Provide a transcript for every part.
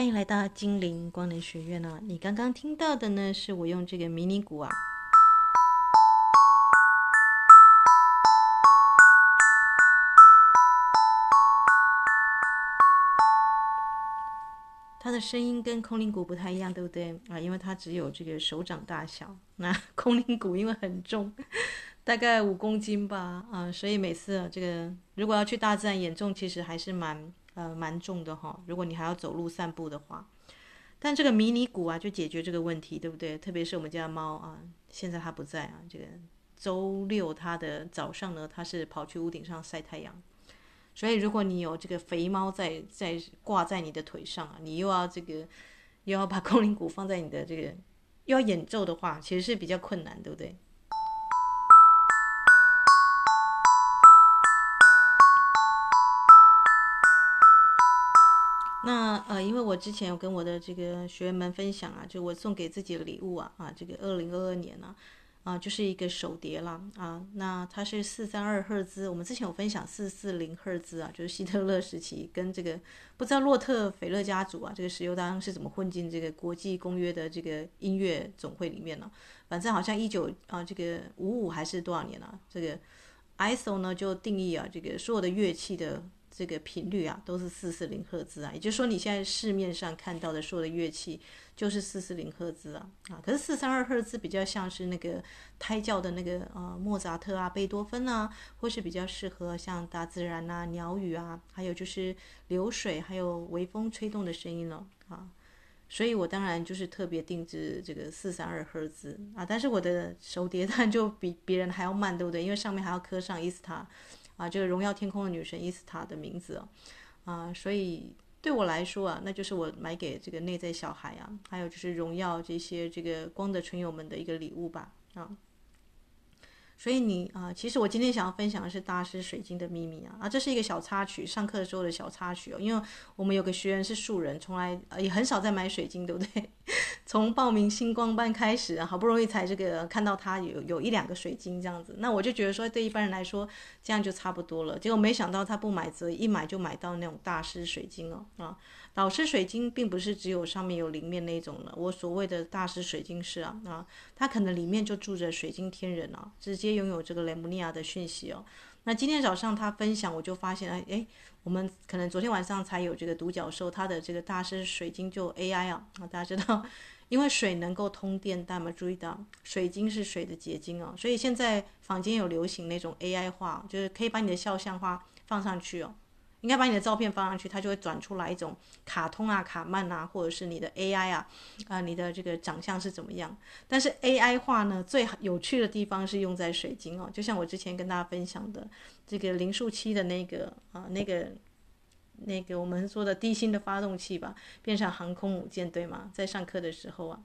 欢迎来到精灵光能学院啊！你刚刚听到的呢，是我用这个迷你鼓啊，它的声音跟空灵鼓不太一样，对不对啊？因为它只有这个手掌大小，那 空灵鼓因为很重，大概五公斤吧，啊，所以每次啊，这个如果要去大自然演奏，其实还是蛮。呃，蛮重的哈。如果你还要走路散步的话，但这个迷你鼓啊，就解决这个问题，对不对？特别是我们家的猫啊，现在它不在啊。这个周六它的早上呢，它是跑去屋顶上晒太阳。所以如果你有这个肥猫在在挂在你的腿上啊，你又要这个又要把 空灵鼓放在你的这个又要演奏的话，其实是比较困难，对不对？那呃，因为我之前有跟我的这个学员们分享啊，就我送给自己的礼物啊啊，这个二零二二年呢啊，就是一个手碟啦啊，那它是四三二赫兹，我们之前有分享四四零赫兹啊，就是希特勒时期跟这个不知道洛特斐勒家族啊，这个石油当是怎么混进这个国际公约的这个音乐总会里面呢？反正好像一九啊这个五五还是多少年啊，这个 ISO 呢就定义啊这个所有的乐器的。这个频率啊，都是四四零赫兹啊，也就是说，你现在市面上看到的所有的乐器就是四四零赫兹啊啊，可是四三二赫兹比较像是那个胎教的那个呃莫扎特啊、贝多芬啊，或是比较适合像大自然啊、鸟语啊，还有就是流水，还有微风吹动的声音了啊，所以我当然就是特别定制这个四三二赫兹啊，但是我的手碟 它就比别人还要慢，对不对？因为上面还要刻上伊斯塔。啊，这个荣耀天空的女神伊斯塔的名字啊，所以对我来说啊，那就是我买给这个内在小孩啊，还有就是荣耀这些这个光的群友们的一个礼物吧，啊。所以你啊，其实我今天想要分享的是大师水晶的秘密啊啊，这是一个小插曲，上课的时候的小插曲哦。因为我们有个学员是素人，从来也很少在买水晶，对不对？从报名星光班开始，好不容易才这个看到他有有一两个水晶这样子，那我就觉得说，对一般人来说这样就差不多了。结果没想到他不买则一买就买到那种大师水晶哦啊。导师水晶并不是只有上面有灵面那种的，我所谓的大师水晶是啊啊，他可能里面就住着水晶天人啊，直接拥有这个雷姆尼亚的讯息哦。那今天早上他分享，我就发现哎哎，我们可能昨天晚上才有这个独角兽，它的这个大师水晶就 AI 啊，大家知道，因为水能够通电，大家有没注意到水晶是水的结晶哦，所以现在坊间有流行那种 AI 化，就是可以把你的肖像画放上去哦。应该把你的照片放上去，它就会转出来一种卡通啊、卡漫啊，或者是你的 AI 啊，啊、你的这个长相是怎么样？但是 AI 画呢，最有趣的地方是用在水晶哦，就像我之前跟大家分享的这个零数七的那个啊，那个那个我们说的地心的发动器吧，变成航空母舰，对吗？在上课的时候啊，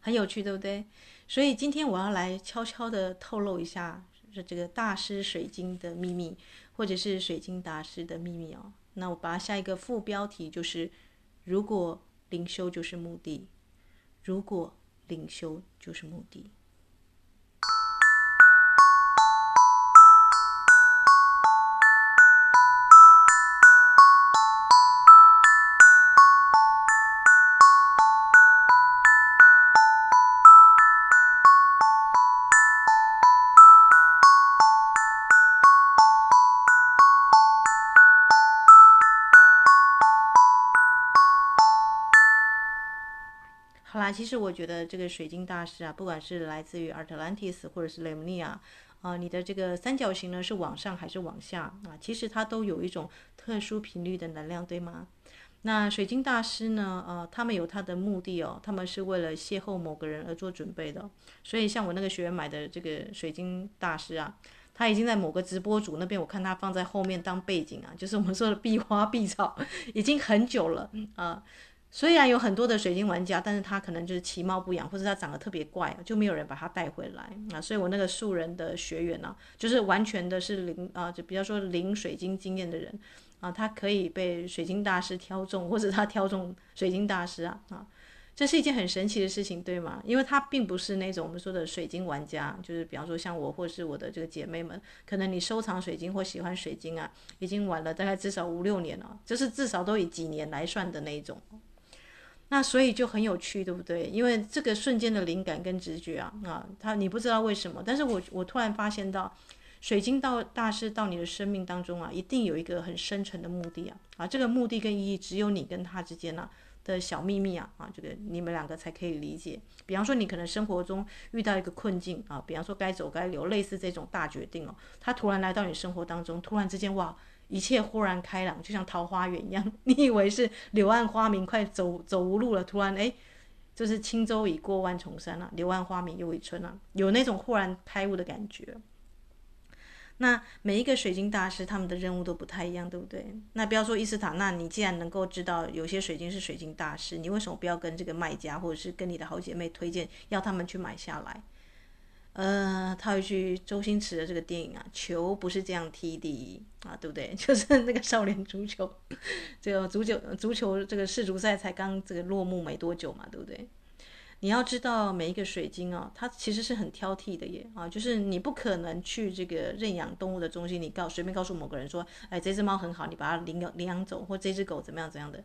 很有趣，对不对？所以今天我要来悄悄的透露一下，这个大师水晶的秘密。或者是水晶大师的秘密哦，那我把它下一个副标题就是：如果灵修就是目的，如果灵修就是目的。其实我觉得这个水晶大师啊，不管是来自于 Atlantis 或者是雷姆尼亚，啊，你的这个三角形呢是往上还是往下啊？其实它都有一种特殊频率的能量，对吗？那水晶大师呢，呃，他们有他的目的哦，他们是为了邂逅某个人而做准备的。所以像我那个学员买的这个水晶大师啊，他已经在某个直播主那边，我看他放在后面当背景啊，就是我们说的 壁花壁草，已经很久了啊。虽然有很多的水晶玩家，但是他可能就是其貌不扬，或者他长得特别怪，就没有人把他带回来啊。所以我那个素人的学员呢、就是完全的是零啊，就比较说零水晶经验的人啊，他可以被水晶大师挑中，或者他挑中水晶大师啊啊。这是一件很神奇的事情，对吗？因为他并不是那种我们说的水晶玩家，就是比方说像我或是我的这个姐妹们，可能你收藏水晶或喜欢水晶啊，已经玩了大概至少五六年了，就是至少都以几年来算的那一种。那所以就很有趣，对不对？因为这个瞬间的灵感跟直觉啊，啊，他你不知道为什么，但是我我突然发现到，水晶到大师到你的生命当中啊，一定有一个很深沉的目的啊，啊，这个目的跟意义只有你跟他之间啊的小秘密啊，啊，这个你们两个才可以理解。比方说你可能生活中遇到一个困境啊，比方说该走该留，类似这种大决定哦，他突然来到你生活当中，突然之间哇。一切豁然开朗，就像桃花源一样。你以为是柳暗花明，快走走无路了，突然哎，就是轻舟已过万重山了，柳暗花明又一村了，有那种豁然开悟的感觉。那每一个水晶大师他们的任务都不太一样，对不对？那不要说伊斯塔，那你既然能够知道有些水晶是水晶大师，你为什么不要跟这个卖家或者是跟你的好姐妹推荐，要他们去买下来？呃，套一句周星驰的这个电影啊，球不是这样踢的啊，对不对？就是那个少年足球，这个足球足球这个世足赛才刚这个落幕没多久嘛，对不对？你要知道每一个水晶啊，它其实是很挑剔的耶啊，就是你不可能去这个认养动物的中心，你告随便告诉某个人说，哎，这只猫很好，你把它领养领养走，或这只狗怎么样怎样的。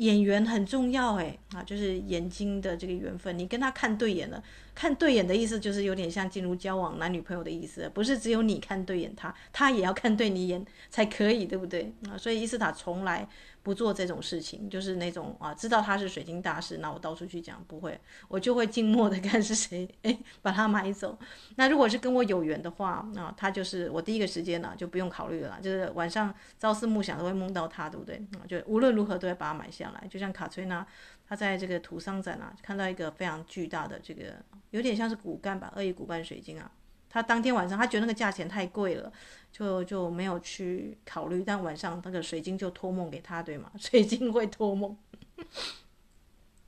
演员很重要哎啊，就是眼睛的这个缘分，你跟他看对眼了，看对眼的意思就是有点像进入交往男女朋友的意思，不是只有你看对眼他，他也要看对你眼才可以，对不对啊？所以伊斯塔从来。不做这种事情，就是那种啊，知道他是水晶大师，那我到处去讲不会，我就会静默的 看是谁，哎，把他买走。那如果是跟我有缘的话，啊，他就是我第一个时间呢，就不用考虑了，就是晚上朝思暮想都会梦到他，对不对？就无论如何都会把它买下来。就像卡崔娜，他在这个土桑展啊，看到一个非常巨大的这个，有点像是骨干吧，恶意骨干水晶啊。他当天晚上，他觉得那个价钱太贵了，就就没有去考虑。但晚上那个水晶就托梦给他，对吗？水晶会托梦。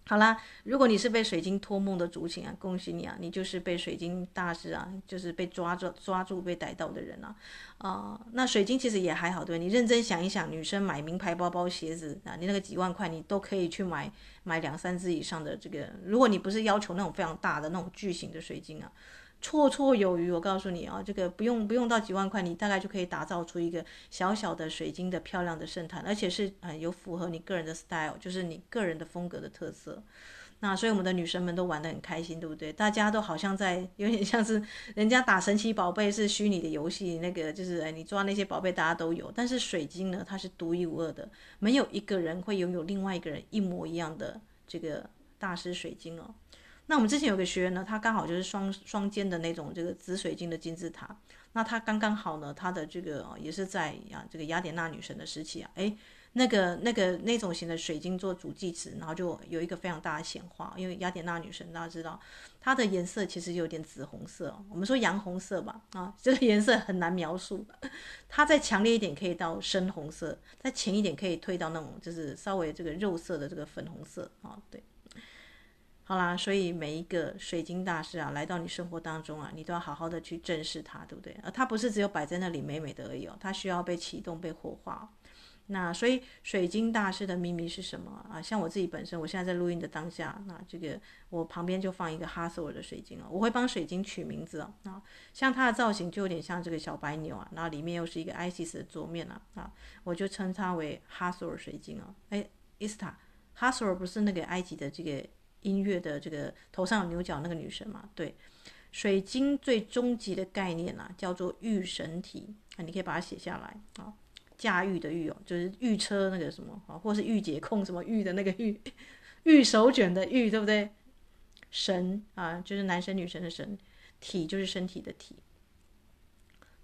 好啦，如果你是被水晶托梦的族群啊，恭喜你啊，你就是被水晶大师啊，就是被抓住、抓住、被逮到的人啊。啊、那水晶其实也还好，对，你认真想一想，女生买名牌包包、鞋子啊，你那个几万块，你都可以去买买两三只以上的这个。如果你不是要求那种非常大的那种巨型的水晶啊。绰绰有余，我告诉你啊，这个不用不用到几万块，你大概就可以打造出一个小小的水晶的漂亮的圣坛，而且是很有符合你个人的 style，就是你个人的风格的特色。那所以我们的女生们都玩得很开心，对不对？大家都好像在有点像是人家打神奇宝贝是虚拟的游戏，那个就是哎，你抓那些宝贝大家都有，但是水晶呢，它是独一无二的，没有一个人会拥有另外一个人一模一样的这个大师水晶哦。那我们之前有个学员呢，他刚好就是双双肩的那种这个紫水晶的金字塔。那他刚刚好呢，他的这个也是在啊这个雅典娜女神的时期啊，诶，那个那个那种型的水晶做主祭词，然后就有一个非常大的显化。因为雅典娜女神大家知道，它的颜色其实有点紫红色，我们说洋红色吧，啊，这个颜色很难描述。它再强烈一点可以到深红色，再浅一点可以退到那种就是稍微这个肉色的这个粉红色啊，对。好啦，所以每一个水晶大师啊，来到你生活当中啊，你都要好好的去正视它，对不对？而它不是只有摆在那里美美的而已哦，它需要被启动、被活化。那所以水晶大师的秘密是什么啊？像我自己本身，我现在在录音的当下，那这个我旁边就放一个哈索尔的水晶啊，我会帮水晶取名字哦。啊，像它的造型就有点像这个小白牛啊，然后里面又是一个 Isis 的桌面啊，啊，我就称它为哈索尔水晶啊。哎，伊斯塔，哈索尔不是那个埃及的这个。音乐的这个头上有牛角那个女神嘛，对，水晶最终极的概念啊，叫做御神体啊，你可以把它写下来啊，驾驭的驭哦，就是御车那个什么啊，或是御姐控什么御的那个御，御手卷的御，对不对？神啊，就是男神女神的神，体就是身体的体。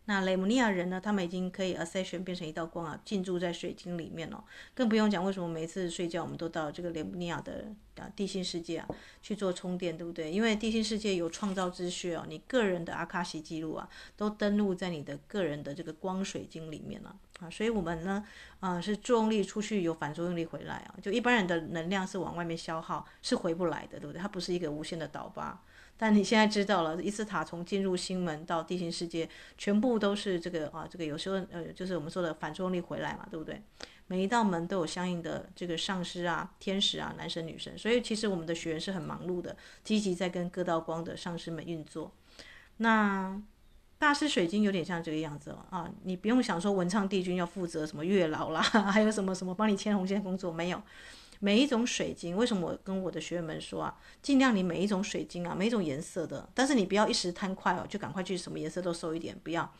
那雷姆尼亚人呢？他们已经可以 ascension 变成一道光啊，进驻在水晶里面了。更不用讲为什么每次睡觉我们都到这个雷姆尼亚的啊地心世界啊去做充电，对不对？因为地心世界有创造之穴哦，你个人的阿卡西记录啊都登录在你的个人的这个光水晶里面了啊。所以我们呢啊是作用力出去有反作用力回来啊，就一般人的能量是往外面消耗是回不来的，对不对？它不是一个无限的倒吧。但你现在知道了，伊斯塔从进入星门到地心世界，全部都是这个啊，这个有时候呃，就是我们说的反作用力回来嘛，对不对？每一道门都有相应的这个上师啊、天使啊、男神女神，所以其实我们的学员是很忙碌的，积极在跟各道光的上师们运作。那大师水晶有点像这个样子哦，啊，你不用想说文昌帝君要负责什么月老啦，还有什么什么帮你牵红线工作没有。每一种水晶，为什么我跟我的学员们说啊，尽量你每一种水晶啊，每一种颜色的，但是你不要一时贪快哦，就赶快去什么颜色都收一点，不要。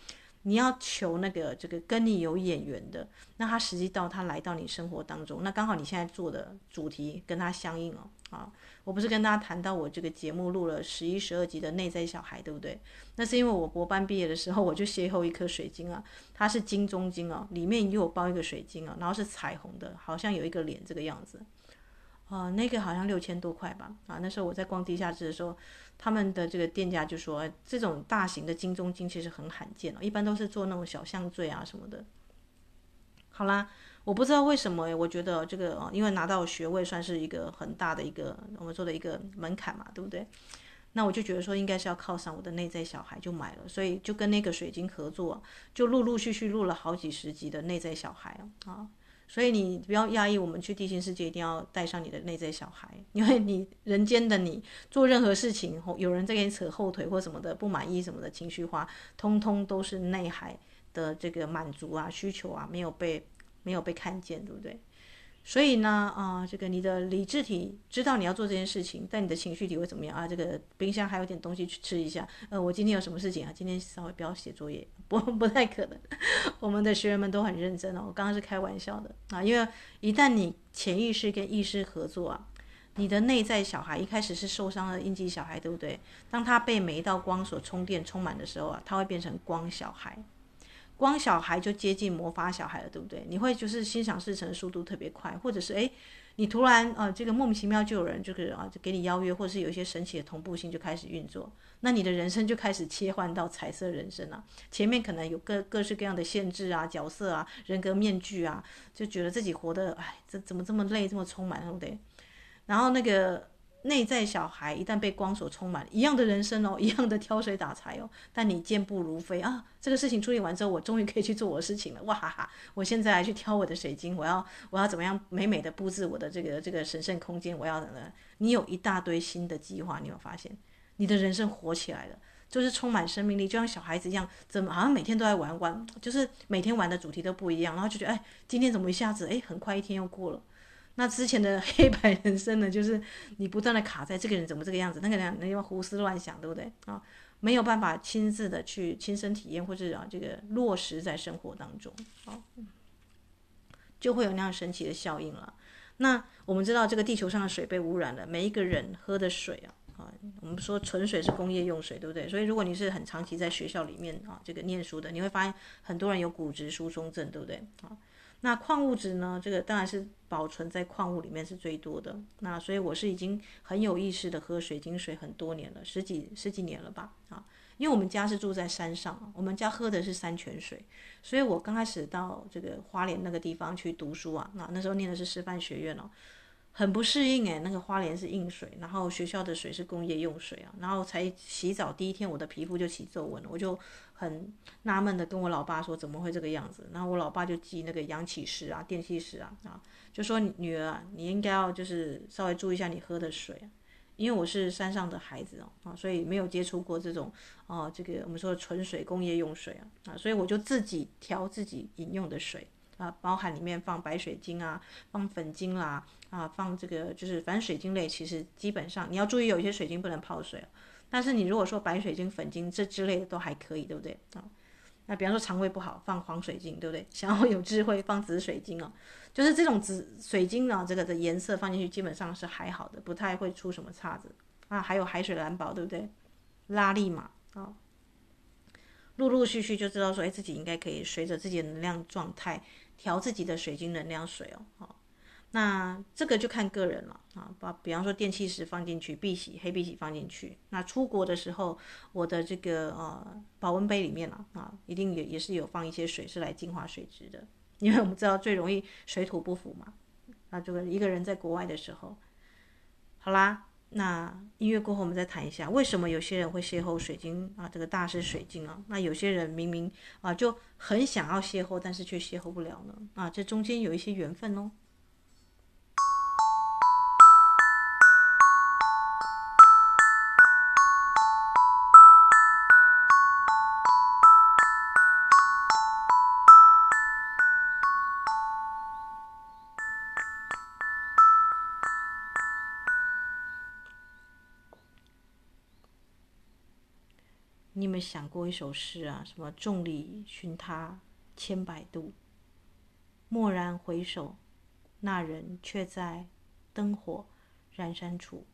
你要求那个这个跟你有眼缘的，那他实际到他来到你生活当中，那刚好你现在做的主题跟他相应哦。啊，我不是跟大家谈到我这个节目录了十一、十二集的内在小孩，对不对？那是因为我博班毕业的时候，我就邂逅一颗水晶啊，它是金中金哦，里面又有包一个水晶啊，然后是彩虹的，好像有一个脸这个样子。啊，那个好像六千多块吧。啊，那时候我在逛地下室的时候，他们的这个店家就说，这种大型的金中金其实很罕见哦，一般都是做那种小项坠啊什么的。好啦，我不知道为什么，我觉得这个，因为拿到学位算是一个很大的一个我们说的一个门槛嘛，对不对？那我就觉得说应该是要靠上我的内在小孩，就买了，所以就跟那个水晶合作，就陆陆续续录了好几十集的内在小孩啊。所以你不要压抑，我们去地心世界一定要带上你的内在小孩，因为你人间的你做任何事情，有人在给你扯后腿或什么的不满意什么的情绪化，通通都是内海的这个满足啊需求啊没有被没有被看见，对不对？所以呢，啊，这个你的理智体知道你要做这件事情，但你的情绪体会怎么样啊？这个冰箱还有点东西去吃一下。呃，我今天有什么事情啊？今天稍微不要写作业，不不太可能。我们的学员们都很认真哦，我刚刚是开玩笑的啊，因为一旦你潜意识跟意识合作啊，你的内在小孩一开始是受伤的印记小孩，对不对？当他被每一道光所充电充满的时候啊，他会变成光小孩。光小孩就接近魔法小孩了，对不对？你会就是心想事成速度特别快，或者是诶，你突然啊，这个莫名其妙就有人就是啊，就给你邀约，或者是有一些神奇的同步性就开始运作，那你的人生就开始切换到彩色人生了。前面可能有各各式各样的限制啊、角色啊、人格面具啊，就觉得自己活得哎，这怎么这么累，这么充满，对不对？然后那个。内在小孩一旦被光所充满，一样的人生哦，一样的挑水打柴哦，但你健步如飞啊！这个事情处理完之后，我终于可以去做我的事情了，哇哈哈！我现在去挑我的水晶，我要我要怎么样美美的布置我的这个这个神圣空间？我要怎么？你有一大堆新的计划，你有没有发现？你的人生活起来了，就是充满生命力，就像小孩子一样，怎么好像每天都在玩玩，就是每天玩的主题都不一样，然后就觉得哎，今天怎么一下子哎，很快一天又过了。那之前的黑白人生呢，就是你不断的卡在这个人怎么这个样子，那个人那要胡思乱想，对不对啊？没有办法亲自的去亲身体验，或者啊这个落实在生活当中，啊，就会有那样神奇的效应了。那我们知道这个地球上的水被污染了，每一个人喝的水啊，啊，我们说纯水是工业用水，对不对？所以如果你是很长期在学校里面啊这个念书的，你会发现很多人有骨质疏松症，对不对啊？那矿物质呢？这个当然是保存在矿物里面是最多的。那所以我是已经很有意识的喝水晶水很多年了，十几十几年了吧？啊，因为我们家是住在山上，我们家喝的是山泉水，所以我刚开始到这个花莲那个地方去读书啊，那那时候念的是师范学院哦。很不适应诶，那个花莲是硬水，然后学校的水是工业用水啊，然后才洗澡第一天，我的皮肤就起皱纹了，我就很纳闷的跟我老爸说怎么会这个样子，然后我老爸就记那个阳气石啊、电气石啊啊，就说女儿啊，你应该要就是稍微注意一下你喝的水，因为我是山上的孩子哦啊，所以没有接触过这种哦这个我们说纯水工业用水啊啊，所以我就自己调自己饮用的水。啊，包含里面放白水晶啊，放粉晶啦，啊，放这个就是反正水晶类，其实基本上你要注意，有一些水晶不能泡水，但是你如果说白水晶、粉晶这之类的都还可以，对不对啊？那比方说肠胃不好，放黄水晶，对不对？想要有智慧，放紫水晶哦，就是这种紫水晶呢，这个的颜色放进去基本上是还好的，不太会出什么岔子啊。还有海水蓝宝，对不对？拉力嘛，啊，陆陆续续就知道说，哎，自己应该可以随着自己的能量状态。调自己的水晶能量水哦，好，那这个就看个人了啊。把比方说电气石放进去，碧玺、黑碧玺放进去。那出国的时候，我的这个呃保温杯里面了，啊，一定也也是有放一些水，是来净化水质的。因为我们知道最容易水土不服嘛。那这个一个人在国外的时候，好啦，那音乐过后，我们再谈一下为什么有些人会邂逅水晶啊，这个大师水晶啊，那有些人明明啊就很想要邂逅，但是却邂逅不了呢？啊，这中间有一些缘分哦。没有想过一首诗啊？什么“众里寻他千百度，蓦然回首，那人却在灯火阑珊处。”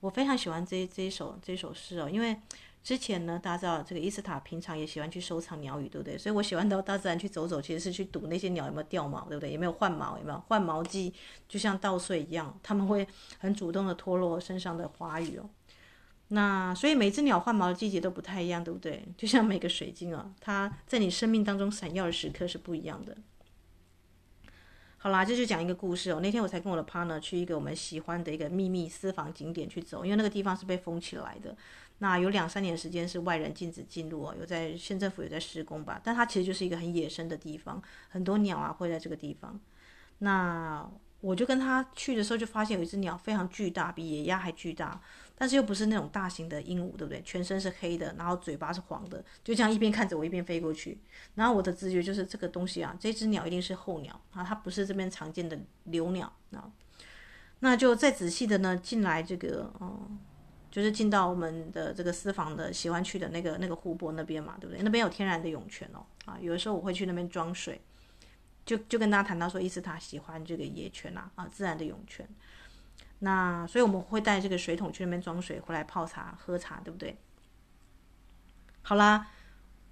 我非常喜欢这这一首这首诗哦，因为之前呢，大家知道这个伊斯塔平常也喜欢去收藏鸟语，对不对？所以我喜欢到大自然去走走，其实是去赌那些鸟有没有掉毛，对不对？有没有换毛？有没有换毛季？就像稻穗一样，他们会很主动的脱落身上的花羽哦。那所以每只鸟换毛的季节都不太一样，对不对？就像每个水晶啊，它在你生命当中闪耀的时刻是不一样的。好啦，这就讲一个故事哦。那天我才跟我的 partner 去一个我们喜欢的一个秘密私房景点去走，因为那个地方是被封起来的。那有两三年时间是外人禁止进入哦，有在县政府有在施工吧，但它其实就是一个很野生的地方，很多鸟啊会在这个地方。那我就跟他去的时候就发现有一只鸟非常巨大，比野鸭还巨大。但是又不是那种大型的鹦鹉，对不对？全身是黑的，然后嘴巴是黄的，就这样一边看着我一边飞过去。然后我的直觉就是这个东西啊，这只鸟一定是候鸟啊，它不是这边常见的留鸟啊。那就再仔细的呢进来这个，嗯，就是进到我们的这个私房的喜欢去的那个那个湖泊那边嘛，对不对？那边有天然的涌泉哦，啊，有的时候我会去那边装水，就就跟大家谈到说，伊斯塔喜欢这个野泉啊，啊，自然的涌泉。那所以我们会带这个水桶去那边装水，回来泡茶喝茶，对不对？好啦，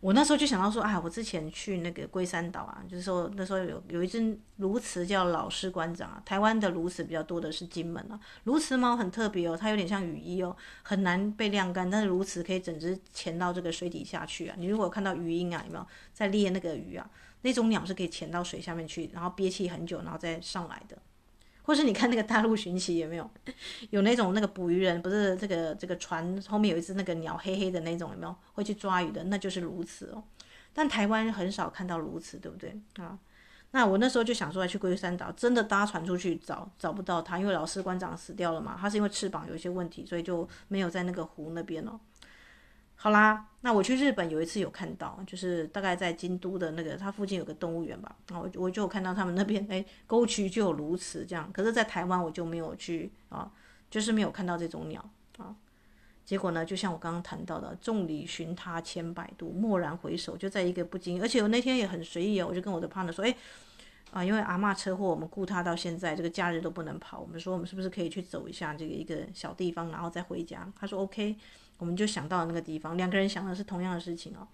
我那时候就想到说，哎，我之前去那个龟山岛啊，就是说那时候有有一只鸬鹚叫老师馆长啊。台湾的鸬鹚比较多的是金门啊，鸬鹚猫很特别哦，它有点像雨衣哦，很难被晾干，但是鸬鹚可以整只潜到这个水底下去啊。你如果看到鱼鹰啊，有没有在猎那个鱼啊？那种鸟是可以潜到水下面去，然后憋气很久，然后再上来的。或是你看那个大陆寻奇有没有？有那种那个捕鱼人，不是这个这个船后面有一只那个鸟黑黑的那种有没有？会去抓鱼的，那就是鸕鶿哦。但台湾很少看到鸕鶿，对不对啊？那我那时候就想说要，去龟山岛，真的搭船出去找找不到它，因为老师馆长死掉了嘛。他是因为翅膀有一些问题，所以就没有在那个湖那边哦。好啦，那我去日本有一次有看到，就是大概在京都的那个，它附近有个动物园吧，然后我就看到他们那边 哎沟渠就有鸕鶿这样，可是，在台湾我就没有去啊，就是没有看到这种鸟啊。结果呢，就像我刚刚谈到的，众里寻他千百度，蓦然回首，就在一个不经意，而且我那天也很随意哦，我就跟我的 partner 说，哎啊，因为阿嬷车祸，我们顾他到现在这个假日都不能跑，我们说我们是不是可以去走一下这个一个小地方，然后再回家？他说 OK。我们就想到那个地方，两个人想的是同样的事情哦，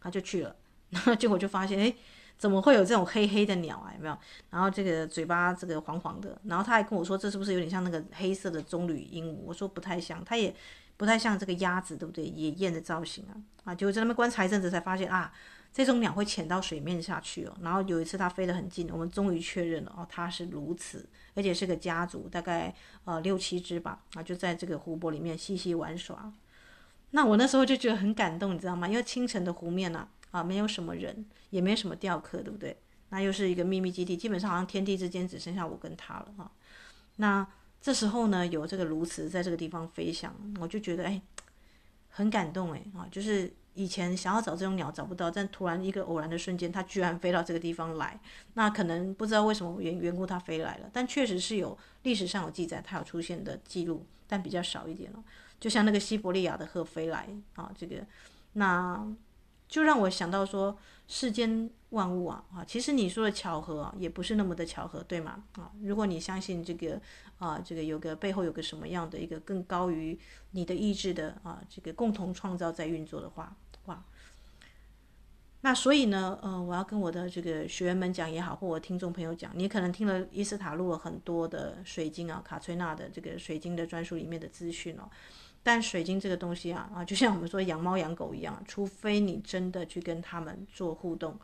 他就去了，然后结果就发现，哎，怎么会有这种黑黑的鸟啊？有没有？然后这个嘴巴这个黄黄的，然后他还跟我说，这是不是有点像那个黑色的棕榈鹦鹉？我说不太像，他也不太像这个鸭子，对不对？野雁的造型啊，啊，结果在那边观察一阵子，才发现啊。这种鸟会潜到水面下去哦，然后有一次它飞得很近，我们终于确认了哦，它是鸬鹚，而且是个家族，大概呃六七只吧，啊就在这个湖泊里面嬉戏玩耍。那我那时候就觉得很感动，你知道吗？因为清晨的湖面呢，啊，没有什么人，也没什么钓客，对不对？那又是一个秘密基地，基本上好像天地之间只剩下我跟他了啊。那这时候呢，有这个鸬鹚在这个地方飞翔，我就觉得哎，很感动哎啊，就是。以前想要找这种鸟找不到，但突然一个偶然的瞬间，它居然飞到这个地方来。那可能不知道为什么缘缘故它飞来了，但确实是有历史上有记载它有出现的记录，但比较少一点了。就像那个西伯利亚的鹤飞来啊，这个那就让我想到说，世间万物啊啊，其实你说的巧合啊，也不是那么的巧合，对吗？啊，如果你相信这个啊，这个有个背后有个什么样的一个更高于你的意志的啊，这个共同创造在运作的话。那所以呢，呃，我要跟我的这个学员们讲也好，或我听众朋友讲，你可能听了伊斯塔录了很多的水晶啊，卡崔娜的这个水晶的专书里面的资讯哦，但水晶这个东西啊，啊，就像我们说养猫养狗一样，除非你真的去跟他们做互动，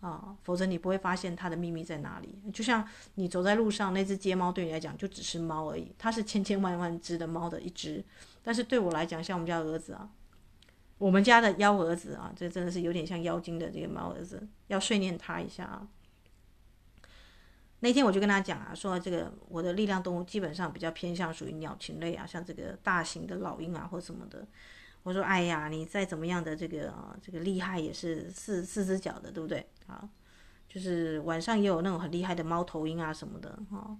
啊，否则你不会发现它的秘密在哪里。就像你走在路上，那只街猫对你来讲就只是猫而已，它是千千万万只的猫的一只。但是对我来讲，像我们家儿子啊，我们家的幺儿子啊，这真的是有点像妖精的这个猫儿子，要训练他一下啊。那天我就跟他讲啊，说这个我的力量动物基本上比较偏向属于鸟禽类啊，像这个大型的老鹰啊或什么的。我说：“哎呀，你再怎么样的这个啊，这个厉害也是四四只脚的，对不对？啊，就是晚上也有那种很厉害的猫头鹰啊什么的，哈，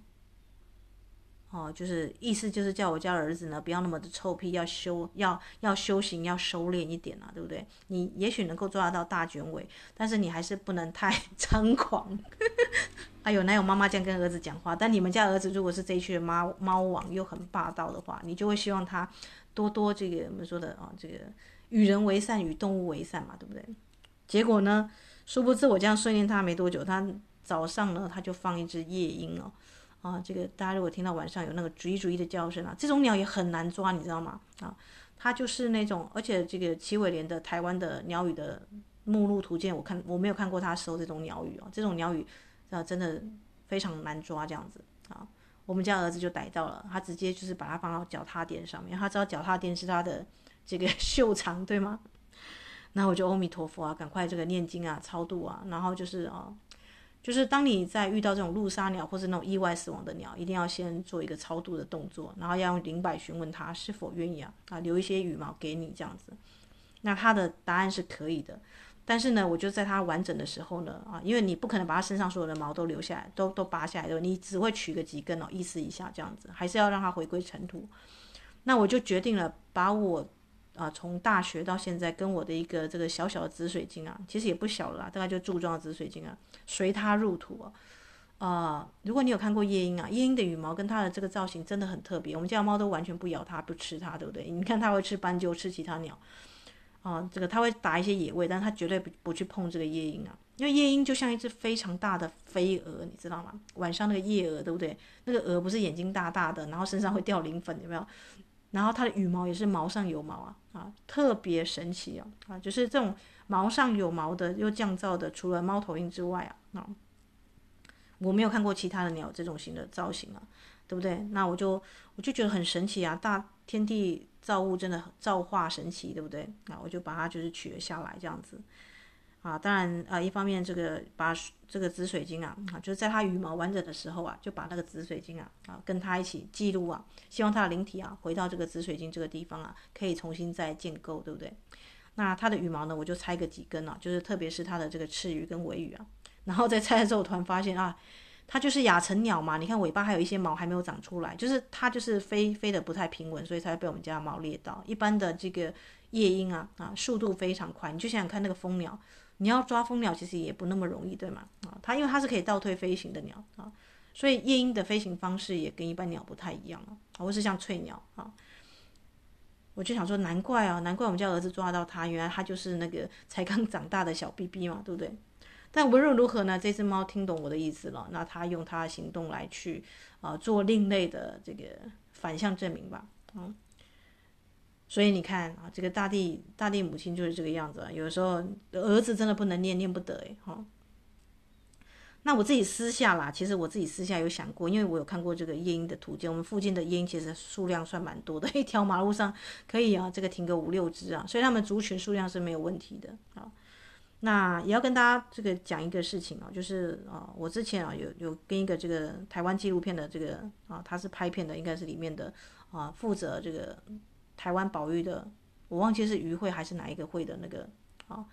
哦就是意思就是叫我家儿子呢不要那么的臭屁，要修要要修行，要收敛一点啊，对不对？你也许能够抓得到大卷尾，但是你还是不能太 猖狂。哎呦，哪有妈妈这样跟儿子讲话？但你们家儿子如果是这一区的猫猫王又很霸道的话，你就会希望他。”多多这个我们说的啊，这个与人为善，与动物为善嘛，对不对？结果呢，殊不知我这样训练他没多久，他早上呢，他就放一只夜莺哦，啊，这个大家如果听到晚上有那个啾啾的叫声啊，这种鸟也很难抓，你知道吗？啊，它就是那种，而且这个奇伟莲的台湾的鸟语的目录图鉴，我看我没有看过它收这种鸟语哦，这种鸟语啊，真的非常难抓，这样子啊。我们家儿子就逮到了，他直接就是把它放到脚踏垫上面，他知道脚踏垫是他的这个 秀场，对吗？那我就阿弥陀佛啊，赶快这个念经啊、超度啊，然后就是啊，就是当你在遇到这种路杀鸟或是那种意外死亡的鸟，一定要先做一个超度的动作，然后要用灵摆询问他是否愿意啊啊留一些羽毛给你这样子，那他的答案是可以的。但是呢，我就在它完整的时候呢，啊，因为你不可能把它身上所有的毛都留下来，都都拔下来的，你只会取个几根哦，意思一下这样子，还是要让它回归尘土。那我就决定了，把我啊从大学到现在跟我的一个这个小小的紫水晶啊，其实也不小了啦，大概就柱状的紫水晶啊，随它入土啊。啊，如果你有看过夜莺啊，夜莺的羽毛跟它的这个造型真的很特别，我们家的猫都完全不咬它，不吃它，对不对？你看它会吃斑鸠，吃其他鸟。啊，这个它会打一些野味，但它绝对不不去碰这个夜莺啊，因为夜莺就像一只非常大的飞蛾，你知道吗？晚上那个夜蛾，对不对？那个蛾不是眼睛大大的，然后身上会掉磷粉，有没有？然后它的羽毛也是毛上有毛啊，啊，特别神奇哦，啊，就是这种毛上有毛的又降噪的，除了猫头鹰之外啊，啊，我没有看过其他的鸟这种型的造型啊，对不对？那我就我就觉得很神奇啊，大天地。造物真的造化神奇，对不对？啊，我就把它就是取了下来，这样子，啊，当然啊，一方面这个把这个紫水晶啊，啊，就是在它羽毛完整的时候啊，就把那个紫水晶啊，啊，跟它一起记录啊，希望它的灵体啊，回到这个紫水晶这个地方啊，可以重新再建构，对不对？那它的羽毛呢，我就拆个几根啊，就是特别是它的这个翅羽跟尾羽啊，然后再拆的时候，突然发现啊。它就是亚成鸟嘛，你看尾巴还有一些毛还没有长出来，就是它就是飞飞得不太平稳，所以才会被我们家的猫猎到。一般的这个夜莺啊啊，速度非常快，你就想想看那个蜂鸟，你要抓蜂鸟其实也不那么容易，对吗？啊，它因为它是可以倒退飞行的鸟啊，所以夜莺的飞行方式也跟一般鸟不太一样啊，或是像翠鸟啊，我就想说难怪啊，难怪我们家儿子抓到它，原来它就是那个才刚长大的小 BB 嘛，对不对？但无论如何呢，这只猫听懂我的意思了，那它用它的行动来去啊、做另类的这个反向证明吧，嗯，所以你看啊，这个大地大地母亲就是这个样子啊，有时候儿子真的不能念念不得哎哈。那我自己私下啦，其实我自己私下有想过，因为我有看过这个夜莺的图鉴，我们附近的夜莺其实数量算蛮多的，一条马路上可以啊这个停个五六只啊，所以它们族群数量是没有问题的啊。那也要跟大家这个讲一个事情啊，就是啊，我之前啊有有跟一个这个台湾纪录片的这个啊，他是拍片的，应该是里面的啊，负责这个台湾保育的，我忘记是渔会还是哪一个会的那个啊，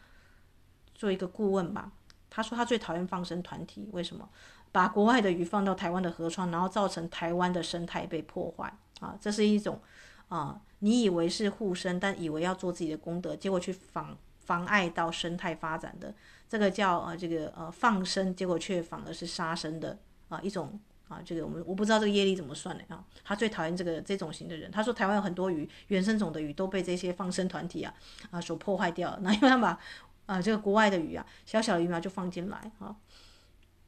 做一个顾问吧。他说他最讨厌放生团体，为什么？把国外的鱼放到台湾的河川，然后造成台湾的生态被破坏啊，这是一种啊，你以为是护生，但以为要做自己的功德，结果去妨。妨碍到生态发展的这个叫呃这个呃放生，结果却反而是杀生的啊一种啊这个我们我不知道这个业力怎么算的啊。他最讨厌这个这种型的人。他说台湾有很多鱼原生种的鱼都被这些放生团体啊啊所破坏掉了。那因为他把啊这个国外的鱼啊小小的鱼苗就放进来啊。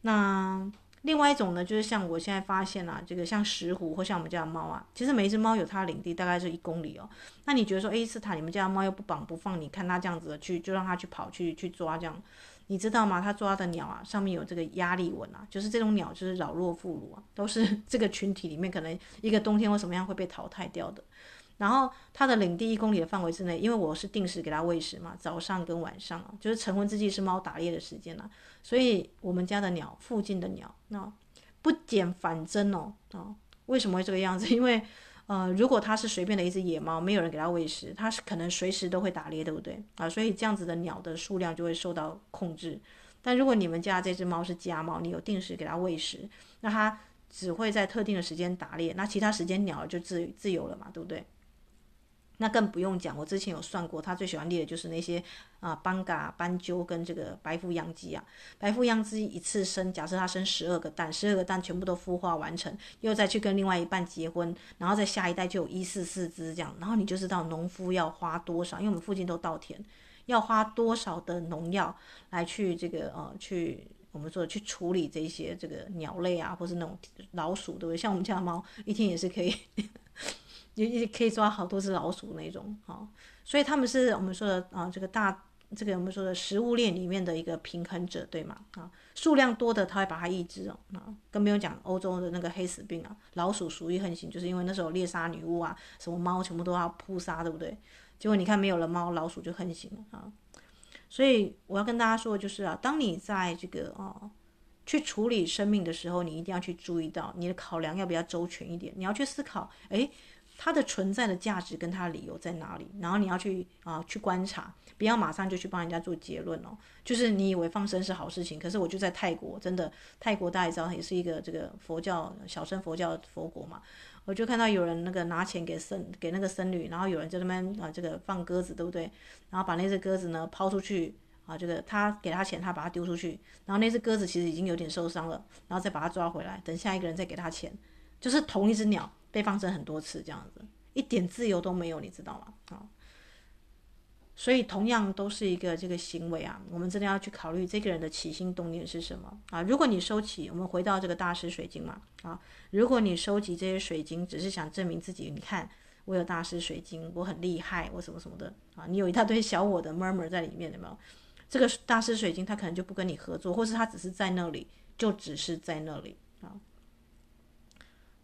那另外一种呢，就是像我现在发现啊，这个像石虎或像我们家的猫啊，其实每一只猫有它的领地，大概是一公里哦。那你觉得说，诶，斯塔，你们家的猫又不绑不放，你看它这样子的去，就让它去跑去去抓这样，你知道吗？它抓的鸟啊，上面有这个压力纹啊，就是这种鸟就是老弱妇孺啊，都是这个群体里面可能一个冬天或什么样会被淘汰掉的。然后它的领地一公里的范围之内，因为我是定时给它喂食嘛，早上跟晚上啊，就是晨昏之际是猫打猎的时间了，所以我们家的鸟，附近的鸟，那不减反增哦，啊，为什么会这个样子？因为呃，如果它是随便的一只野猫，没有人给它喂食，它是可能随时都会打猎，对不对？啊，所以这样子的鸟的数量就会受到控制。但如果你们家这只猫是家猫，你有定时给它喂食，那它只会在特定的时间打猎，那其他时间鸟就自自由了嘛，对不对？那更不用讲，我之前有算过，他最喜欢猎的就是那些啊斑嘎、斑鸠跟这个白腹秧鸡啊。白腹秧鸡一次生，假设它生十二个蛋，十二个蛋全部都孵化完成，又再去跟另外一半结婚，然后再下一代就有一四四只这样，然后你就知道农夫要花多少，因为我们附近都稻田，要花多少的农药来去这个呃去我们说去处理这些这个鸟类啊，或是那种老鼠，对不对？像我们家的猫一天也是可以。也也可以抓好多只老鼠那种，哈，所以他们是我们说的啊，这个大这个我们说的食物链里面的一个平衡者，对吗？啊，数量多的他会把它抑制哦，啊，更不用讲欧洲的那个黑死病啊，老鼠鼠疫横行，就是因为那时候猎杀女巫啊，什么猫全部都要扑杀，对不对？结果你看没有了猫，老鼠就横行了啊。所以我要跟大家说的就是啊，当你在这个啊去处理生命的时候，你一定要去注意到你的考量要比较周全一点，你要去思考，诶。它的存在的价值跟它的理由在哪里？然后你要去啊去观察，不要马上就去帮人家做结论哦。就是你以为放生是好事情，可是我就在泰国，真的泰国大家也知道，也是一个这个佛教小乘佛教佛国嘛。我就看到有人那个拿钱给僧给那个僧侣，然后有人在那边啊这个放鸽子，对不对？然后把那只鸽子呢抛出去啊，这个他给他钱，他把它丢出去，然后那只鸽子其实已经有点受伤了，然后再把它抓回来，等下一个人再给他钱，就是同一只鸟。被放生很多次，这样子一点自由都没有，你知道吗？啊，所以同样都是一个这个行为啊，我们真的要去考虑这个人的起心动念是什么啊？如果你收集，我们回到这个大师水晶嘛啊，如果你收集这些水晶只是想证明自己，你看我有大师水晶，我很厉害，我什么什么的啊，你有一大堆小我的 murmur 在里面，有没有？这个大师水晶他可能就不跟你合作，或是他只是在那里，就只是在那里啊。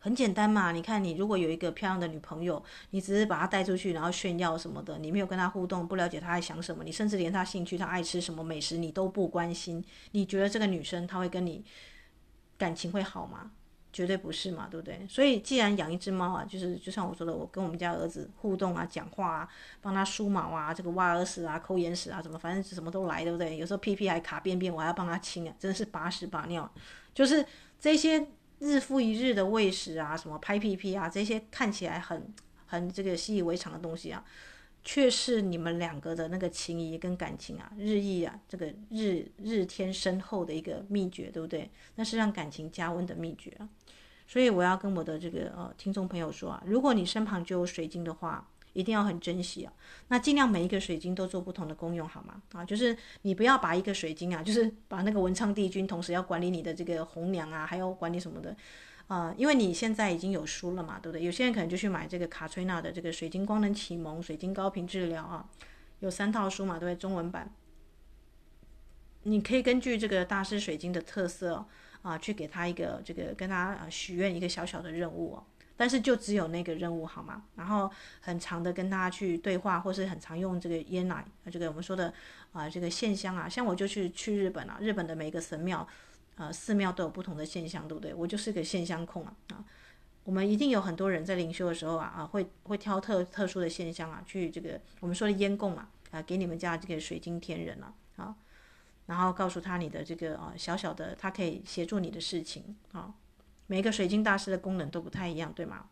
很简单嘛，你看你如果有一个漂亮的女朋友，你只是把她带出去，然后炫耀什么的，你没有跟她互动，不了解她在想什么，你甚至连她兴趣、她爱吃什么美食你都不关心，你觉得这个女生她会跟你感情会好吗？绝对不是嘛，对不对？所以既然养一只猫啊，就是就像我说的，我跟我们家儿子互动啊，讲话啊，帮他梳毛啊，这个挖耳屎啊、抠眼屎啊，什么反正什么都来，对不对？有时候屁屁还卡便便，我还要帮他清啊，真的是把屎把尿，就是这些。日复一日的喂食啊，什么拍屁屁啊，这些看起来很很这个习以为常的东西啊，却是你们两个的那个情谊跟感情啊，日益啊这个日日天深厚的一个秘诀，对不对？那是让感情加温的秘诀啊。所以我要跟我的这个呃听众朋友说啊，如果你身旁就有水晶的话。一定要很珍惜啊！那尽量每一个水晶都做不同的功用，好吗？啊，就是你不要把一个水晶啊，就是把那个文昌帝君，同时要管理你的这个红娘啊，还要管理什么的啊？因为你现在已经有书了嘛，对不对？有些人可能就去买这个卡崔娜的这个水晶光能启蒙、水晶高频治疗啊，有三套书嘛，对不对？中文版，你可以根据这个大师水晶的特色啊，去给他一个这个跟他啊许愿一个小小的任务哦。但是就只有那个任务好吗？然后很常的跟他去对话，或是很常用这个烟奶，这个我们说的啊，这个线香啊，像我就去去日本啊，日本的每个神庙，呃，寺庙都有不同的线香，对不对？我就是个线香控啊啊！我们一定有很多人在灵修的时候啊啊，会会挑特特殊的线香啊，去这个我们说的烟供啊啊，给你们家这个水晶天人啊啊，然后告诉他你的这个啊小小的，他可以协助你的事情啊。每个水晶大师的功能都不太一样，对吗？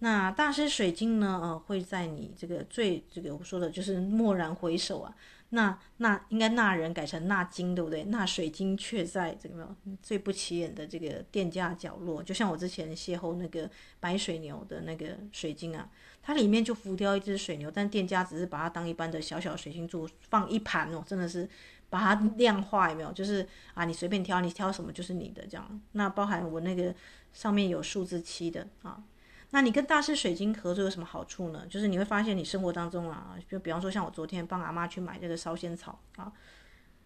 那大师水晶呢？呃，会在你这个最这个我说的就是蓦然回首啊，那那应该那人改成那金，对不对？那水晶却在这个最不起眼的这个店家角落，就像我之前邂逅那个白水牛的那个水晶啊，它里面就浮雕一只水牛，但店家只是把它当一般的小小水晶柱放一盘哦，真的是把它量化有没有？就是啊，你随便挑，你挑什么就是你的这样。那包含我那个上面有数字七的啊。那你跟大师水晶合作有什么好处呢？就是你会发现你生活当中啊，就比方说像我昨天帮阿妈去买这个烧仙草啊，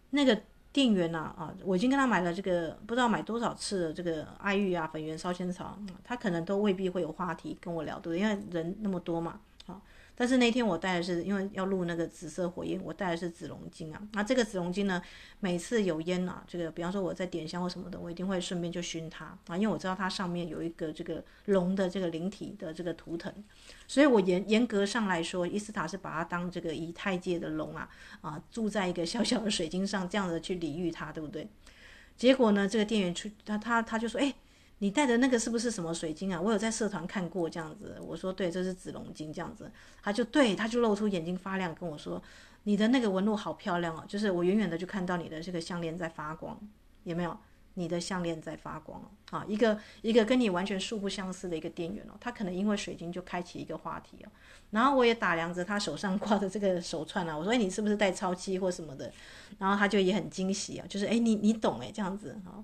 那个。店员呐啊，啊，我已经跟他买了这个不知道买多少次的这个爱玉啊、粉圆、烧仙草，他可能都未必会有话题跟我聊，对？因为人那么多嘛，啊。但是那天我带的是，因为要录那个紫色火焰，我带的是紫龙晶啊。那这个紫龙晶呢，每次有烟啊，这个比方说我在点香或什么的，我一定会顺便就熏它啊，因为我知道它上面有一个这个龙的这个灵体的这个图腾，所以我严严格上来说，伊斯塔是把它当这个以太界的龙啊啊，住在一个小小的水晶上，这样子去礼遇它，对不对？结果呢，这个店员出他他他就说，哎。你带的那个是不是什么水晶啊？我有在社团看过这样子。我说对，这是紫龙晶这样子。他就对，他就露出眼睛发亮，跟我说：“你的那个纹路好漂亮哦，就是我远远的就看到你的这个项链在发光，有没有？你的项链在发光哦。啊，一个一个跟你完全素不相识的一个店员哦，他可能因为水晶就开启一个话题哦。然后我也打量着他手上挂的这个手串啊，我说：哎，你是不是带超七或什么的？然后他就也很惊喜啊，就是哎，你你懂哎，这样子哈。”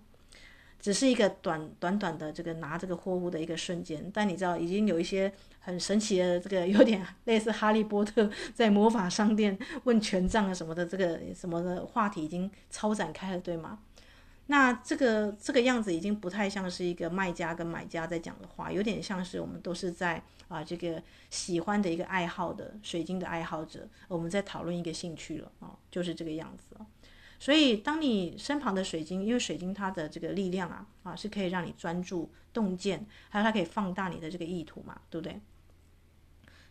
只是一个短短短的这个拿这个货物的一个瞬间，但你知道已经有一些很神奇的这个有点类似哈利波特在魔法商店问权杖啊什么的这个什么的话题已经超展开了，对吗？那这个这个样子已经不太像是一个卖家跟买家在讲的话，有点像是我们都是在啊这个喜欢的一个爱好的水晶的爱好者，我们在讨论一个兴趣了啊，就是这个样子。所以，当你身旁的水晶，因为水晶它的这个力量啊啊，是可以让你专注、洞见，还有它可以放大你的这个意图嘛，对不对？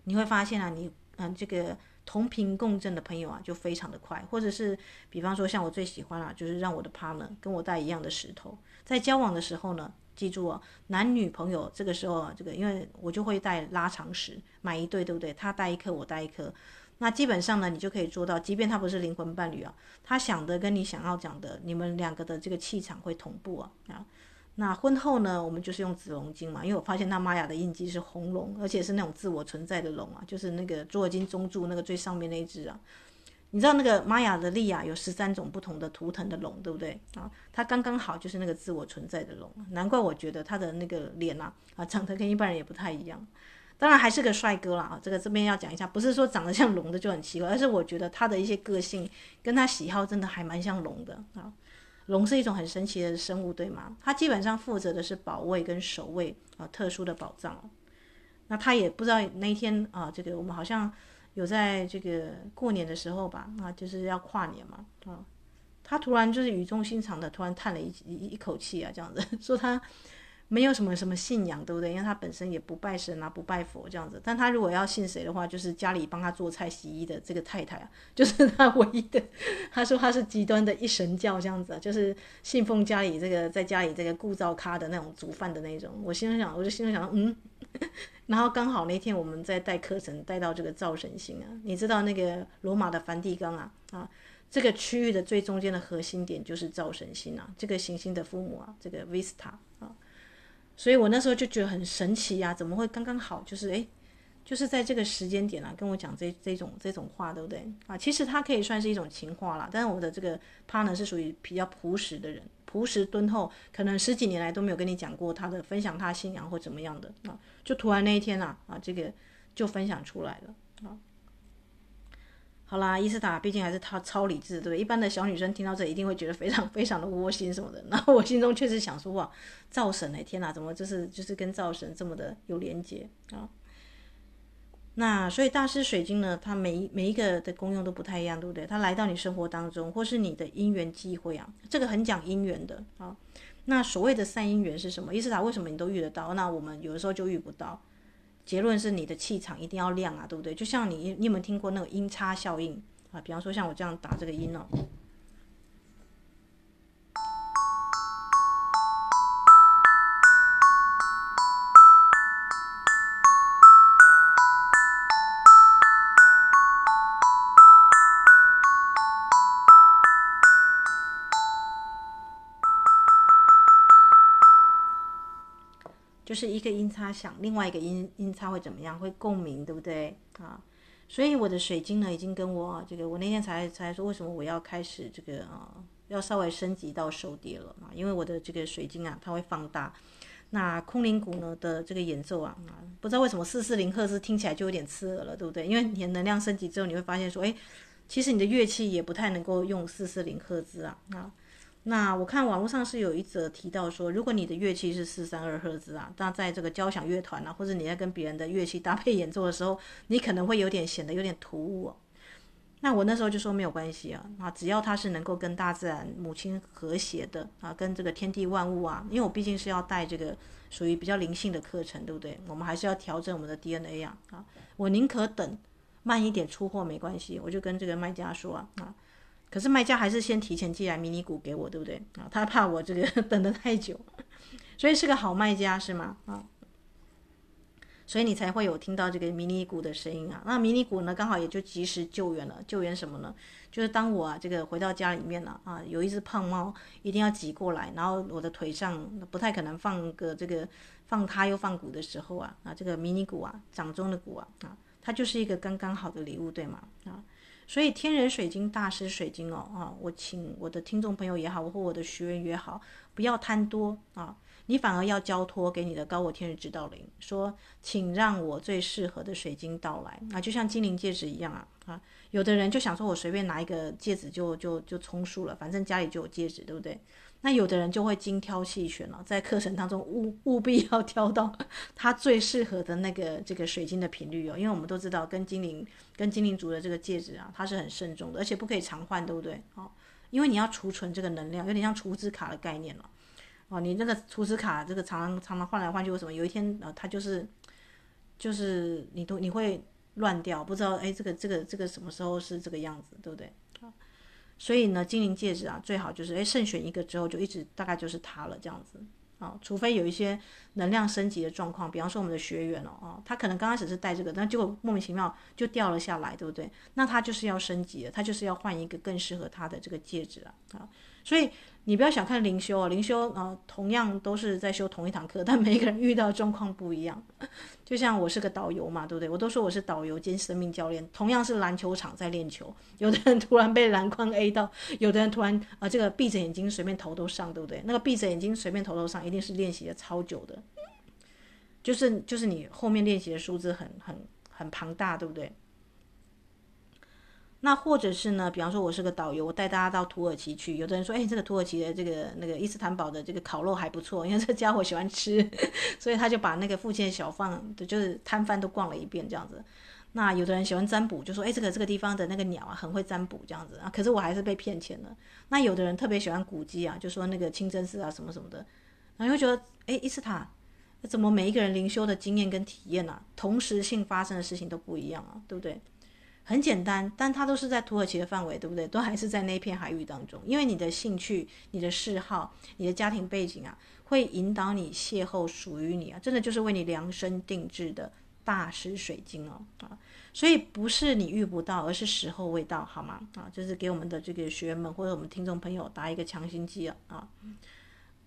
你会发现啊，你嗯，这个同频共振的朋友啊，就非常的快，或者是比方说像我最喜欢啊，就是让我的 partner 跟我带一样的石头，在交往的时候呢，记住哦，男女朋友这个时候啊，这个因为我就会带拉长石，买一对，对不对？他带一颗，我带一颗。那基本上呢，你就可以做到，即便他不是灵魂伴侣啊，他想的跟你想要讲的，你们两个的这个气场会同步啊啊。那婚后呢，我们就是用紫龙晶嘛，因为我发现那玛雅的印记是红龙，而且是那种自我存在的龙啊，就是那个卓尔金中柱那个最上面那一只啊。你知道那个玛雅的历啊，有十三种不同的图腾的龙，对不对啊？它刚刚好就是那个自我存在的龙，难怪我觉得他的那个脸啊啊，长得跟一般人也不太一样。当然还是个帅哥啦啊！这个这边要讲一下，不是说长得像龙的就很奇怪，而是我觉得他的一些个性跟他喜好真的还蛮像龙的啊。龙是一种很神奇的生物，对吗？它基本上负责的是保卫跟守卫啊，特殊的宝藏。那他也不知道那天啊，这个我们好像有在这个过年的时候吧，啊，就是要跨年嘛啊，他突然就是语重心长的突然叹了一一一口气啊，这样子 说他。没有什么什么信仰，对不对？因为他本身也不拜神啊，不拜佛这样子。但他如果要信谁的话，就是家里帮他做菜、洗衣的这个太太啊，就是他唯一的。他说他是极端的一神教这样子，啊就是信奉家里这个在家里这个顾灶咖的那种煮饭的那种。我心里想，我就心里想，嗯。然后刚好那天我们在带课程带到这个灶神星啊，你知道那个罗马的梵蒂冈啊啊，这个区域的最中间的核心点就是灶神星啊，这个行星的父母啊，这个 Vista 啊。所以我那时候就觉得很神奇呀、怎么会刚刚好？就是诶，就是在这个时间点啊，跟我讲这这种这种话，对不对啊？其实他可以算是一种情话啦，但是我的这个 partner 是属于比较朴实的人，朴实敦厚，可能十几年来都没有跟你讲过他的分享他信仰或怎么样的啊，就突然那一天啊啊，这个就分享出来了啊。好啦，伊斯塔毕竟还是他超理智，对不对？一般的小女生听到这一定会觉得非常非常的窝心什么的。然后我心中确实想说哇，灶神哎，天哪，怎么就是就是跟灶神这么的有连结啊？那所以大师水晶呢，它每一每一个的功用都不太一样，对不对？它来到你生活当中，或是你的因缘机会啊，这个很讲因缘的啊。那所谓的善因缘是什么？伊斯塔为什么你都遇得到？那我们有的时候就遇不到。结论是你的气场一定要亮啊，对不对？就像你，你有没有听过那个音叉效应啊？比方说像我这样打这个音哦。就是一个音叉响，另外一个音音叉会怎么样？会共鸣，对不对啊？所以我的水晶呢，已经跟我这个，我那天才才说，为什么我要开始这个啊，要稍微升级到手碟了嘛？因为我的这个水晶啊，它会放大。那空灵鼓呢的这个演奏啊，啊，不知道为什么四四零赫兹听起来就有点刺耳了，对不对？因为你的能量升级之后，你会发现说，哎。其实你的乐器也不太能够用四四零赫兹啊啊，那我看网络上是有一则提到说，如果你的乐器是四三二赫兹啊，那在这个交响乐团啊，或者你在跟别人的乐器搭配演奏的时候，你可能会有点显得有点突兀。那我那时候就说没有关系啊啊，只要它是能够跟大自然母亲和谐的啊，跟这个天地万物啊，因为我毕竟是要带这个属于比较灵性的课程，对不对？我们还是要调整我们的 DNA 啊啊，我宁可等。慢一点出货没关系，我就跟这个卖家说啊，可是卖家还是先提前寄来迷你鼓给我，对不对啊？他怕我这个 等得太久，所以是个好卖家是吗？啊，所以你才会有听到这个迷你鼓的声音啊。那迷你鼓呢，刚好也就及时救援了。救援什么呢？就是当我啊这个回到家里面了啊，有一只胖猫一定要挤过来，然后我的腿上不太可能放个这个放它又放鼓的时候啊啊，这个迷你鼓啊掌中的鼓啊啊。它就是一个刚刚好的礼物，对吗？啊，所以天人水晶、大师水晶哦，啊，我请我的听众朋友也好，我和我的学员也好，不要贪多啊，你反而要交托给你的高我天日指导灵，说，请让我最适合的水晶到来啊，就像精灵戒指一样啊啊，有的人就想说我随便拿一个戒指就就就充数了，反正家里就有戒指，对不对？那有的人就会精挑细选了，在课程当中务务必要挑到 他最适合的那个这个水晶的频率哦，因为我们都知道跟精灵跟精灵族的这个戒指啊，它是很慎重的，而且不可以常换，对不对？哦，因为你要储存这个能量，有点像储值卡的概念了。哦，你那个储值卡这个常常常常换来换去，为什么有一天呃它就是就是你都你会乱掉，不知道哎这个这个这个什么时候是这个样子，对不对？所以呢，精灵戒指啊，最好就是诶，慎选一个之后就一直大概就是它了这样子啊，除非有一些能量升级的状况，比方说我们的学员哦，哦，他可能刚开始是戴这个，但结果莫名其妙就掉了下来，对不对？那他就是要升级了，他就是要换一个更适合他的这个戒指了啊，所以。你不要小看灵修啊，灵修啊、同样都是在修同一堂课，但每个人遇到的状况不一样。就像我是个导游嘛，对不对？我都说我是导游兼生命教练。同样是篮球场在练球，有的人突然被篮筐 A 到，有的人突然啊、这个闭着眼睛随便投都上，对不对？那个闭着眼睛随便投都上，一定是练习的超久的，就是就是你后面练习的数字很很很庞大，对不对？那或者是呢？比方说，我是个导游，我带大家到土耳其去。有的人说，哎，这个土耳其的这个那个伊斯坦堡的这个烤肉还不错，因为这家伙喜欢吃，所以他就把那个附近的小贩就是摊贩都逛了一遍这样子。那有的人喜欢占卜，就说，哎，这个这个地方的那个鸟啊，很会占卜这样子啊。可是我还是被骗钱了。那有的人特别喜欢古迹啊，就说那个清真寺啊什么什么的，然后又觉得，哎，伊斯坦，怎么每一个人灵修的经验跟体验啊，同时性发生的事情都不一样啊，对不对？很简单，但它都是在土耳其的范围，对不对？都还是在那片海域当中。因为你的兴趣、你的嗜好、你的家庭背景啊，会引导你邂逅属于你啊，真的就是为你量身定制的大师水晶哦啊！所以不是你遇不到，而是时候未到，好吗？啊，就是给我们的这个学员们或者我们听众朋友打一个强心剂啊啊！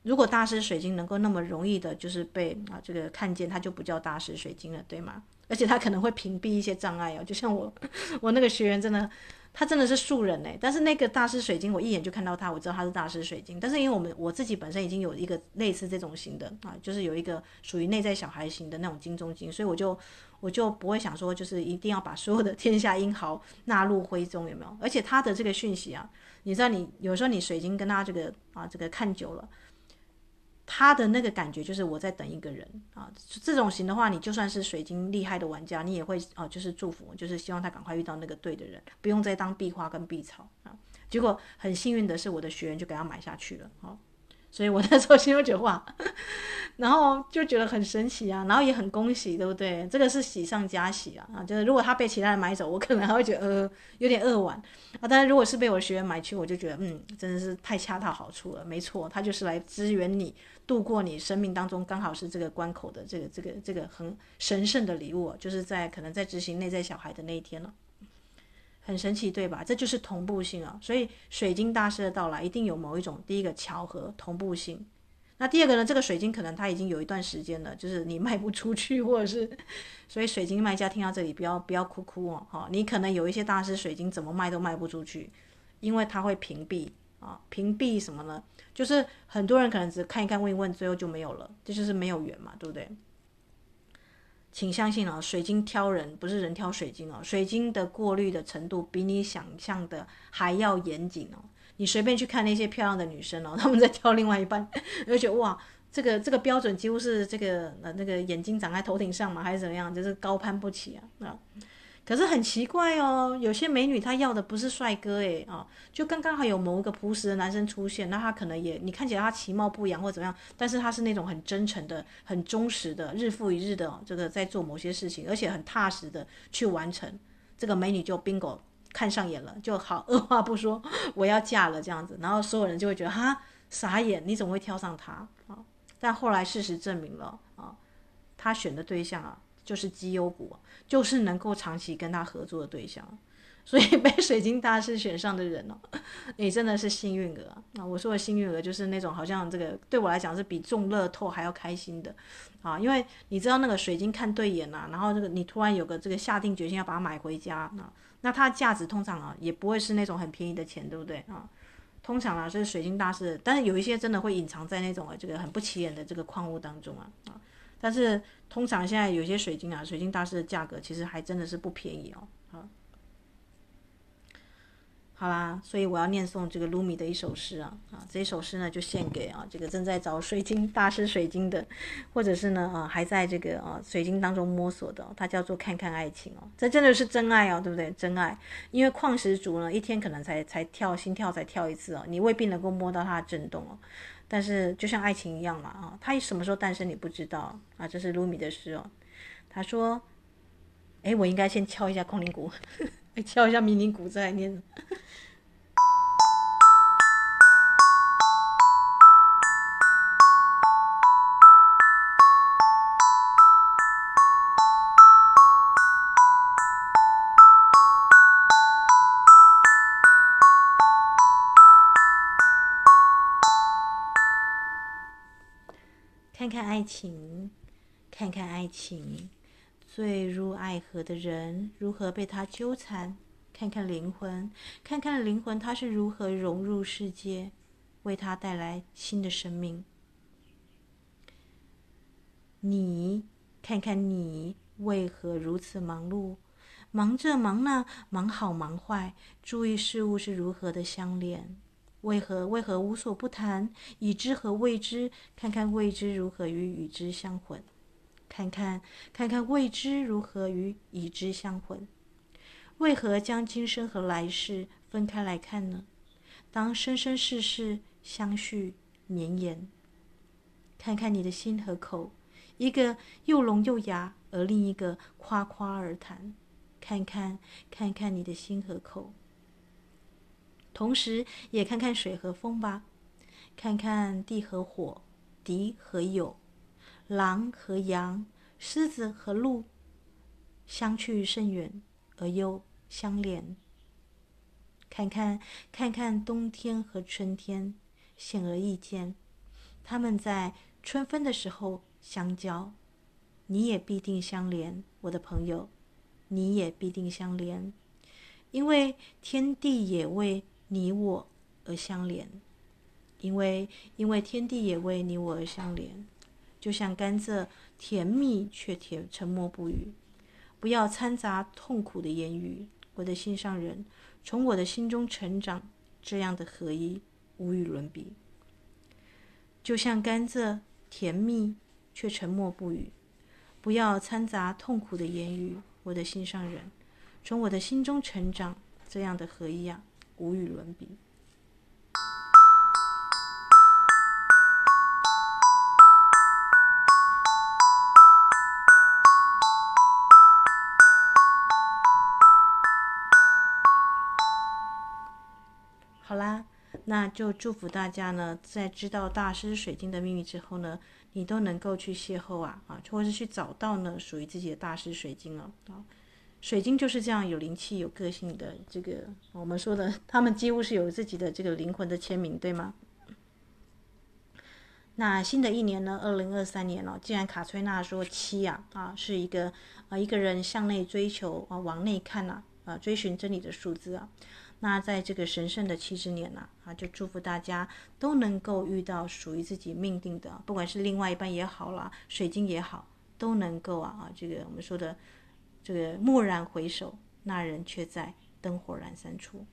如果大师水晶能够那么容易的，就是被啊这个看见，它就不叫大师水晶了，对吗？而且他可能会屏蔽一些障碍哦，就像我，我那个学员真的，他真的是素人哎，但是那个大师水晶，我一眼就看到他，我知道他是大师水晶。但是因为我们我自己本身已经有一个类似这种型的啊，就是有一个属于内在小孩型的那种金钟晶，所以我就我就不会想说，就是一定要把所有的天下英豪纳入徽宗，有没有？而且他的这个讯息啊，你知道，你有时候你水晶跟他这个啊这个看久了。他的那个感觉就是我在等一个人啊，这种型的话，你就算是水晶厉害的玩家，你也会啊，就是祝福，就是希望他赶快遇到那个对的人，不用再当壁花跟壁草啊。结果很幸运的是，我的学员就给他买下去了啊。所以我那时候心里觉得哇，然后就觉得很神奇啊，然后也很恭喜，对不对？这个是喜上加喜啊啊！就是如果他被其他人买走，我可能还会觉得呃有点扼腕啊。但是如果是被我学员买去，我就觉得嗯，真的是太恰到好处了。没错，他就是来支援你度过你生命当中刚好是这个关口的这个这个这个很神圣的礼物，就是在可能在执行内在小孩的那一天了。很神奇，对吧？这就是同步性啊！所以水晶大师的到来一定有某一种第一个巧合同步性。那第二个呢，这个水晶可能它已经有一段时间了，就是你卖不出去，或者是，所以水晶卖家听到这里不要不要哭哭哦，哈，你可能有一些大师水晶怎么卖都卖不出去，因为它会屏蔽啊，屏蔽什么呢？就是很多人可能只看一看问一问，最后就没有了，这就是没有缘嘛，对不对？请相信啊，水晶挑人不是人挑水晶哦，水晶的过滤的程度比你想象的还要严谨哦。你随便去看那些漂亮的女生哦，她们在挑另外一半，你会觉得哇，这个这个标准几乎是这个呃那个眼睛长在头顶上嘛，还是怎么样？就是高攀不起啊啊！可是很奇怪哦，有些美女她要的不是帅哥诶啊，就刚刚好有某一个朴实的男生出现，那他可能也你看起来他其貌不扬或怎么样，但是他是那种很真诚的、很忠实的，日复一日的这个在做某些事情，而且很踏实的去完成，这个美女就 bingo。看上眼了就好，二话不说我要嫁了这样子，然后所有人就会觉得哈傻眼，你怎么会挑上他啊？但后来事实证明了啊，他选的对象啊就是绩优股，就是能够长期跟他合作的对象，所以 被水晶大师选上的人哦，你真的是幸运儿啊！我说的幸运儿就是那种好像这个对我来讲是比中乐透还要开心的啊，因为你知道那个水晶看对眼呐，然后这个你突然有个这个下定决心要把它买回家啊。那它的价值通常啊，也不会是那种很便宜的钱，对不对啊？通常啊，是水晶大师，但是有一些真的会隐藏在那种啊，这个很不起眼的这个矿物当中啊啊。但是通常现在有些水晶啊，水晶大师的价格其实还真的是不便宜哦。好啦，所以我要念诵这个卢米的一首诗啊啊，这一首诗呢就献给啊这个正在找水晶大师水晶的，或者是呢啊还在这个啊水晶当中摸索的，它叫做看看爱情哦，这真的是真爱哦，对不对？真爱，因为矿石族呢一天可能才才跳心跳才跳一次哦，你未必能够摸到它的震动哦，但是就像爱情一样嘛啊，它什么时候诞生你不知道啊，这是卢米的诗哦，他说，哎，我应该先敲一下空灵鼓。敲一下迷灵鼓再念。情，看看爱情。坠入爱河的人如何被他纠缠？看看灵魂，看看灵魂，他是如何融入世界，为他带来新的生命。你看看你为何如此忙碌？忙这忙那，忙好忙坏，注意事物是如何的相连？为何为何无所不谈？已知和未知，看看未知如何与已知相混。看看，看看未知如何与已知相混？为何将今生和来世分开来看呢？当生生世世相续绵延，看看你的心和口，一个又聋又哑，而另一个夸夸而谈。看看，看看你的心和口，同时也看看水和风吧，看看地和火，敌和友。狼和羊，狮子和鹿，相去甚远，而又相连。看看，看看冬天和春天，显而易见，他们在春分的时候相交，你也必定相连，我的朋友，你也必定相连，因为天地也为你我而相连，因为因为天地也为你我而相连。就像甘蔗，甜蜜却甜，沉默不语。不要掺杂痛苦的言语，我的心上人，从我的心中成长，这样的合一无与伦比。就像甘蔗，甜蜜却沉默不语。不要掺杂痛苦的言语，我的心上人，从我的心中成长，这样的合一啊，无与伦比。好啦，那就祝福大家呢，在知道大师水晶的秘密之后呢，你都能够去邂逅啊啊，或者是去找到呢属于自己的大师水晶了啊。水晶就是这样有灵气、有个性的这个，我们说的，他们几乎是有自己的这个灵魂的签名，对吗？那新的一年呢，二零二三年哦，既然卡崔娜说七啊啊是一个啊一个人向内追求啊往内看呐啊追寻真理的数字啊，那在这个神圣的七之年呐啊，就祝福大家都能够遇到属于自己命定的，不管是另外一半也好啦，水晶也好，都能够啊啊这个我们说的这个蓦然回首，那人却在灯火阑珊处。